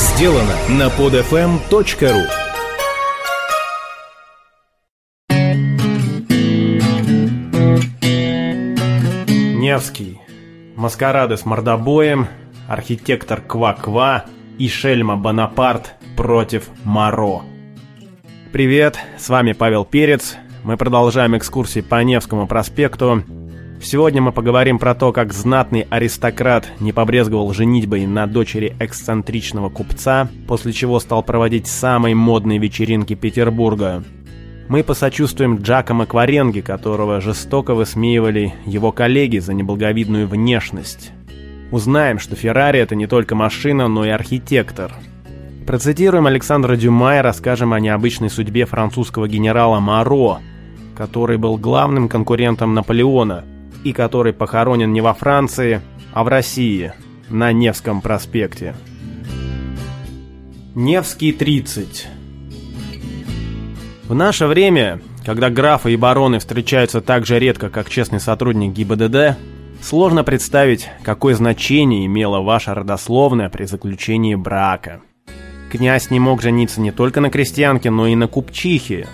сделано на podfm.ru Невский, маскарады с мордобоем, архитектор Ква-Ква и шельма Бонапарт против Моро. Привет, с вами Павел Перец. Мы продолжаем экскурсии по Невскому проспекту. Сегодня мы поговорим про то, как знатный аристократ не побрезговал женитьбой на дочери эксцентричного купца, после чего стал проводить самые модные вечеринки Петербурга. Мы посочувствуем Джакомо Кваренге, которого жестоко высмеивали его коллеги за неблаговидную внешность. Узнаем, что Феррари это не только машина, но и архитектор. Процитируем Александра Дюма и расскажем о необычной судьбе французского генерала Маро, который был главным конкурентом Наполеона – и который похоронен не во Франции, а в России, на Невском проспекте. Невский 30 В наше время, когда графы и бароны встречаются так же редко, как честный сотрудник ГИБДД, сложно представить, какое значение имела ваша родословная при заключении брака. Князь не мог жениться не только на крестьянке, но и на купчихе,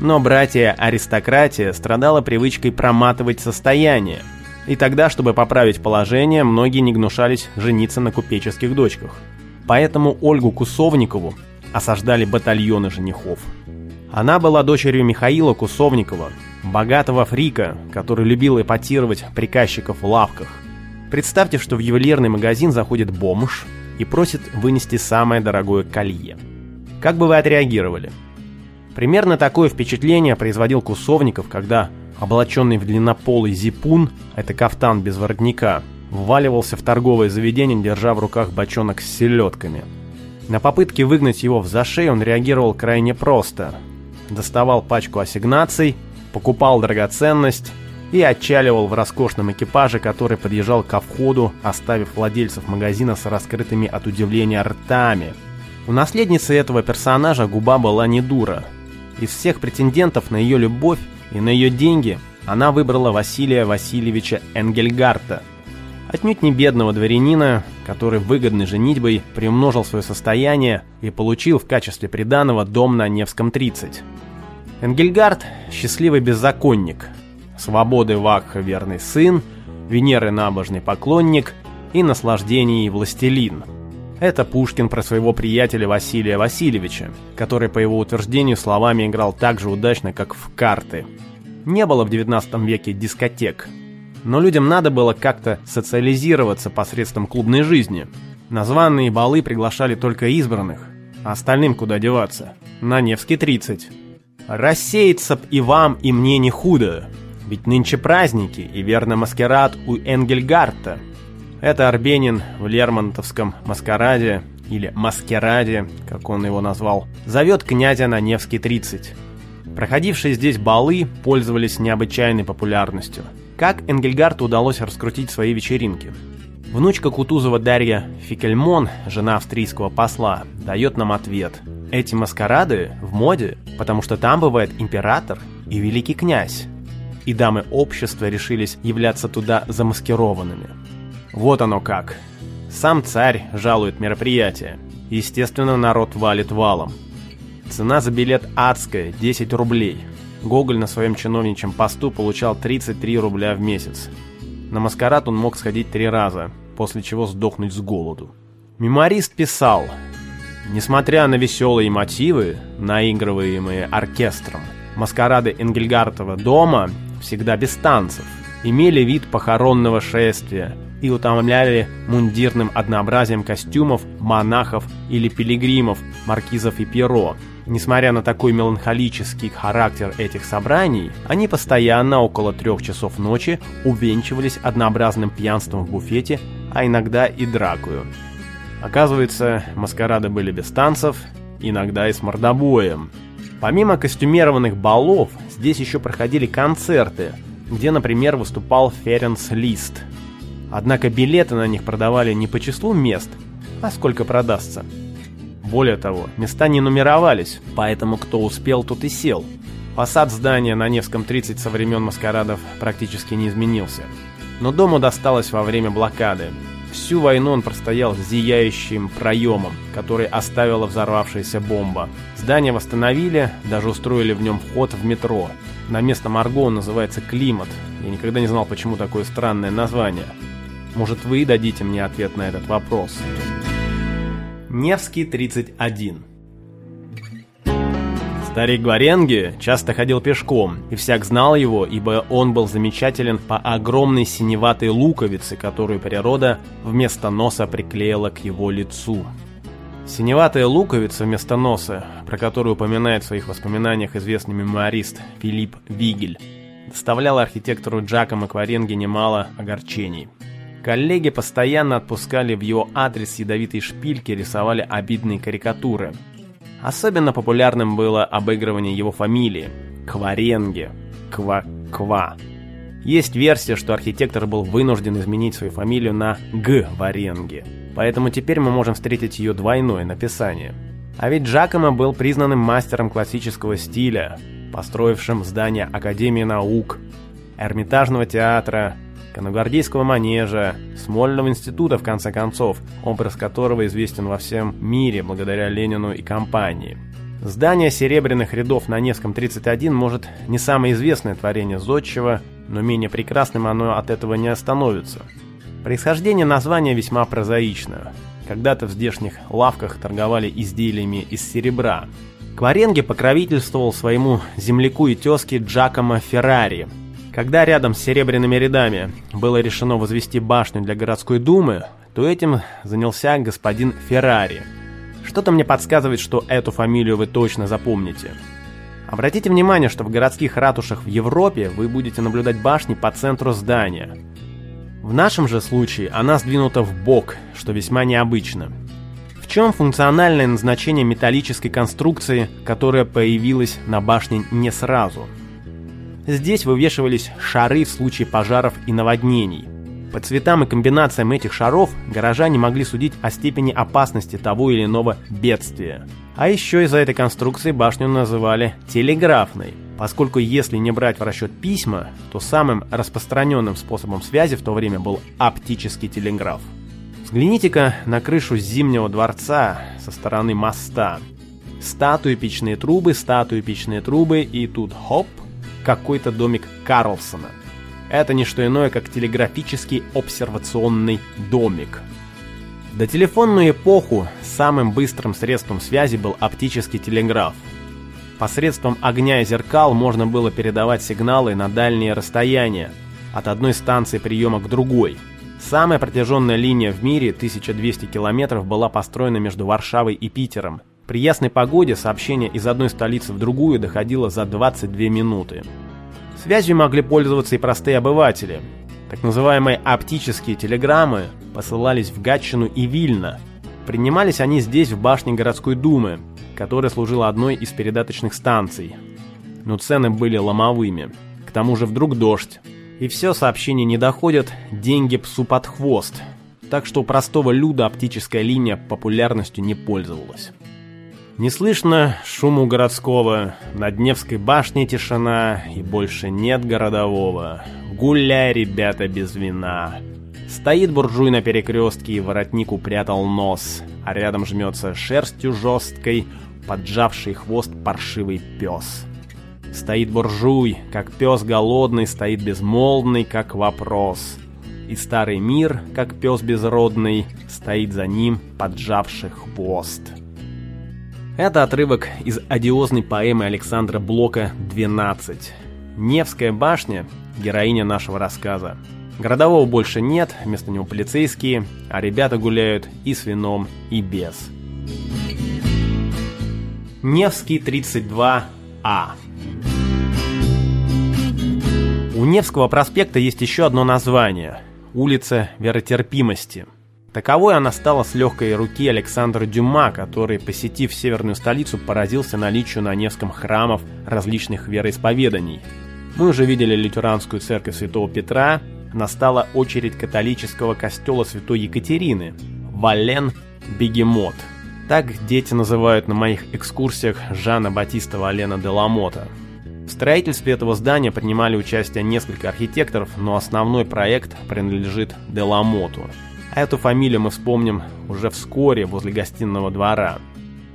но братья-аристократия страдала привычкой проматывать состояние. И тогда, чтобы поправить положение, многие не гнушались жениться на купеческих дочках. Поэтому Ольгу Кусовникову осаждали батальоны женихов. Она была дочерью Михаила Кусовникова, богатого фрика, который любил эпатировать приказчиков в лавках. Представьте, что в ювелирный магазин заходит бомж и просит вынести самое дорогое колье. Как бы вы отреагировали? Примерно такое впечатление производил Кусовников, когда, облаченный в длиннополый зипун, это кафтан без воротника, вваливался в торговое заведение, держа в руках бочонок с селедками. На попытки выгнать его в зашей он реагировал крайне просто. Доставал пачку ассигнаций, покупал драгоценность и отчаливал в роскошном экипаже, который подъезжал ко входу, оставив владельцев магазина с раскрытыми от удивления ртами. У наследницы этого персонажа губа была не дура – из всех претендентов на ее любовь и на ее деньги она выбрала Василия Васильевича Энгельгарта. Отнюдь не бедного дворянина, который выгодной женитьбой приумножил свое состояние и получил в качестве приданого дом на Невском 30. Энгельгард – счастливый беззаконник, свободы Вакха верный сын, Венеры набожный поклонник и наслаждений властелин – это Пушкин про своего приятеля Василия Васильевича, который, по его утверждению, словами играл так же удачно, как в карты. Не было в 19 веке дискотек, но людям надо было как-то социализироваться посредством клубной жизни. На званые балы приглашали только избранных, а остальным куда деваться? На Невский 30. Рассеяться б и вам, и мне не худо, ведь нынче праздники и верно маскарад у Энгельгарта – это Арбенин в Лермонтовском маскараде, или маскараде, как он его назвал, зовет князя на Невский 30. Проходившие здесь балы пользовались необычайной популярностью. Как Энгельгарту удалось раскрутить свои вечеринки? Внучка Кутузова Дарья Фикельмон, жена австрийского посла, дает нам ответ. Эти маскарады в моде, потому что там бывает император и великий князь. И дамы общества решились являться туда замаскированными. Вот оно как. Сам царь жалует мероприятие. Естественно, народ валит валом. Цена за билет адская, 10 рублей. Гоголь на своем чиновничьем посту получал 33 рубля в месяц. На маскарад он мог сходить три раза, после чего сдохнуть с голоду. Меморист писал, несмотря на веселые мотивы, наигрываемые оркестром, маскарады Энгельгартова дома, всегда без танцев, имели вид похоронного шествия – и утомляли мундирным однообразием костюмов монахов или пилигримов, маркизов и перо. Несмотря на такой меланхолический характер этих собраний, они постоянно около трех часов ночи увенчивались однообразным пьянством в буфете, а иногда и дракую. Оказывается, маскарады были без танцев, иногда и с мордобоем. Помимо костюмированных балов, здесь еще проходили концерты, где, например, выступал Ференс Лист – Однако билеты на них продавали не по числу мест, а сколько продастся. Более того, места не нумеровались, поэтому кто успел, тот и сел. Фасад здания на Невском 30 со времен маскарадов практически не изменился. Но дому досталось во время блокады. Всю войну он простоял с зияющим проемом, который оставила взорвавшаяся бомба. Здание восстановили, даже устроили в нем вход в метро. На местном арго он называется «Климат». Я никогда не знал, почему такое странное название. Может, вы дадите мне ответ на этот вопрос? Невский 31 Старик Гваренги часто ходил пешком, и всяк знал его, ибо он был замечателен по огромной синеватой луковице, которую природа вместо носа приклеила к его лицу. Синеватая луковица вместо носа, про которую упоминает в своих воспоминаниях известный мемуарист Филипп Вигель, доставляла архитектору Джакомо Кваренге немало огорчений. Коллеги постоянно отпускали в его адрес ядовитые шпильки, рисовали обидные карикатуры – Особенно популярным было обыгрывание его фамилии – Кваренге, Ква-Ква. Есть версия, что архитектор был вынужден изменить свою фамилию на Г. Варенге, поэтому теперь мы можем встретить ее двойное написание. А ведь Джакомо был признанным мастером классического стиля, построившим здание Академии наук, Эрмитажного театра, Коногвардейского манежа, Смольного института, в конце концов, образ которого известен во всем мире благодаря Ленину и компании. Здание серебряных рядов на Невском 31 может не самое известное творение Зодчего, но менее прекрасным оно от этого не остановится. Происхождение названия весьма прозаично. Когда-то в здешних лавках торговали изделиями из серебра. Кваренге покровительствовал своему земляку и тезке Джакомо Феррари – когда рядом с серебряными рядами было решено возвести башню для городской думы, то этим занялся господин Феррари. Что-то мне подсказывает, что эту фамилию вы точно запомните. Обратите внимание, что в городских ратушах в Европе вы будете наблюдать башни по центру здания. В нашем же случае она сдвинута в бок, что весьма необычно. В чем функциональное назначение металлической конструкции, которая появилась на башне не сразу – Здесь вывешивались шары в случае пожаров и наводнений. По цветам и комбинациям этих шаров горожане могли судить о степени опасности того или иного бедствия. А еще из-за этой конструкции башню называли телеграфной, поскольку если не брать в расчет письма, то самым распространенным способом связи в то время был оптический телеграф. Взгляните-ка на крышу Зимнего дворца со стороны моста. Статуи, печные трубы, статуи, печные трубы, и тут хоп, какой-то домик Карлсона. Это не что иное, как телеграфический обсервационный домик. До телефонную эпоху самым быстрым средством связи был оптический телеграф. Посредством огня и зеркал можно было передавать сигналы на дальние расстояния, от одной станции приема к другой. Самая протяженная линия в мире, 1200 километров, была построена между Варшавой и Питером – при ясной погоде сообщение из одной столицы в другую доходило за 22 минуты. Связью могли пользоваться и простые обыватели. Так называемые оптические телеграммы посылались в Гатчину и Вильно. Принимались они здесь, в башне городской думы, которая служила одной из передаточных станций. Но цены были ломовыми. К тому же вдруг дождь. И все сообщения не доходят, деньги псу под хвост. Так что у простого люда оптическая линия популярностью не пользовалась. Не слышно шуму городского, над Невской башней тишина, и больше нет городового. Гуляй, ребята, без вина. Стоит буржуй на перекрестке и воротник упрятал нос, а рядом жмется шерстью жесткой, поджавший хвост паршивый пес. Стоит буржуй, как пес голодный, стоит безмолвный, как вопрос. И старый мир, как пес безродный, стоит за ним, поджавший хвост. Это отрывок из одиозной поэмы Александра Блока «12». Невская башня – героиня нашего рассказа. Городового больше нет, вместо него полицейские, а ребята гуляют и с вином, и без. Невский 32А У Невского проспекта есть еще одно название – улица Веротерпимости – Таковой она стала с легкой руки Александра Дюма, который, посетив северную столицу, поразился наличию на Невском храмов различных вероисповеданий. Мы уже видели лютеранскую церковь Святого Петра, настала очередь католического костела Святой Екатерины, Вален Бегемот. Так дети называют на моих экскурсиях Жана Батиста Валена де Ламота. В строительстве этого здания принимали участие несколько архитекторов, но основной проект принадлежит Деламоту. Эту фамилию мы вспомним уже вскоре возле гостиного двора.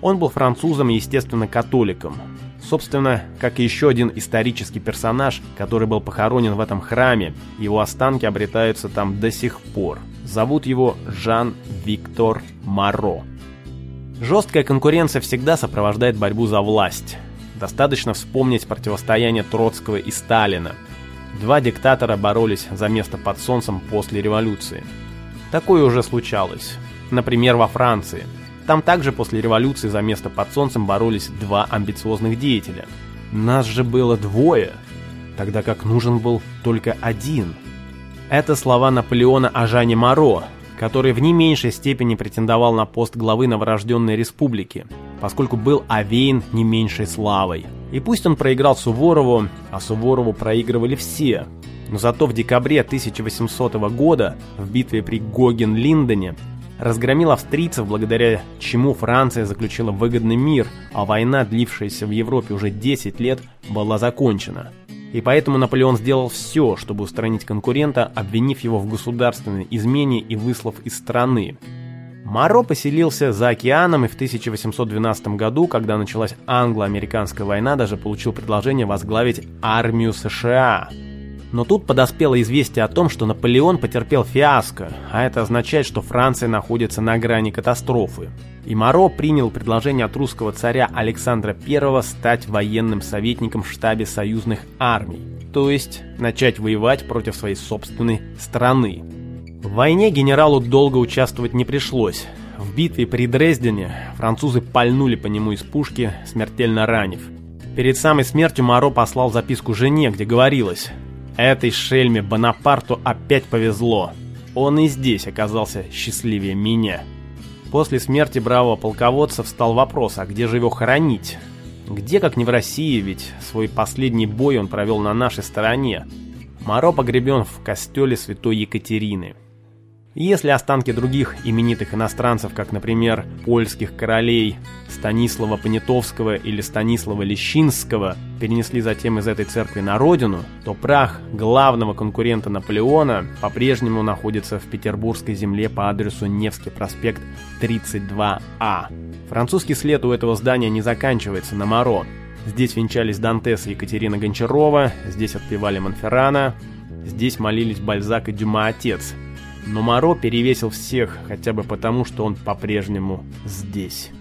Он был французом и, естественно, католиком. Собственно, как и еще один исторический персонаж, который был похоронен в этом храме, его останки обретаются там до сих пор. Зовут его Жан-Виктор Маро. Жесткая конкуренция всегда сопровождает борьбу за власть. Достаточно вспомнить противостояние Троцкого и Сталина. Два диктатора боролись за место под солнцем после революции. Такое уже случалось. Например, во Франции. Там также после революции за место под солнцем боролись два амбициозных деятеля. Нас же было двое, тогда как нужен был только один. Это слова Наполеона о Жане Моро, который в не меньшей степени претендовал на пост главы новорожденной республики, поскольку был овеян не меньшей славой. И пусть он проиграл Суворову, а Суворову проигрывали все, но зато в декабре 1800 года в битве при Гоген-Линдене разгромил австрийцев, благодаря чему Франция заключила выгодный мир, а война, длившаяся в Европе уже 10 лет, была закончена. И поэтому Наполеон сделал все, чтобы устранить конкурента, обвинив его в государственной измене и выслав из страны. Маро поселился за океаном и в 1812 году, когда началась англо-американская война, даже получил предложение возглавить армию США. Но тут подоспело известие о том, что Наполеон потерпел фиаско, а это означает, что Франция находится на грани катастрофы. И Моро принял предложение от русского царя Александра I стать военным советником в штабе союзных армий, то есть начать воевать против своей собственной страны. В войне генералу долго участвовать не пришлось. В битве при Дрездене французы пальнули по нему из пушки, смертельно ранив. Перед самой смертью Моро послал записку жене, где говорилось Этой шельме Бонапарту опять повезло. Он и здесь оказался счастливее меня. После смерти бравого полководца встал вопрос, а где же его хоронить? Где, как не в России, ведь свой последний бой он провел на нашей стороне. Моро погребен в костеле святой Екатерины. Если останки других именитых иностранцев, как, например, польских королей Станислава Понятовского или Станислава Лещинского, перенесли затем из этой церкви на родину, то прах главного конкурента Наполеона по-прежнему находится в петербургской земле по адресу Невский проспект 32А. Французский след у этого здания не заканчивается на Моро. Здесь венчались Дантес и Екатерина Гончарова, здесь отпевали Монферрана, здесь молились Бальзак и Дюма Отец – но Моро перевесил всех, хотя бы потому, что он по-прежнему здесь.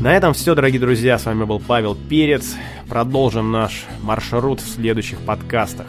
На этом все, дорогие друзья. С вами был Павел Перец. Продолжим наш маршрут в следующих подкастах.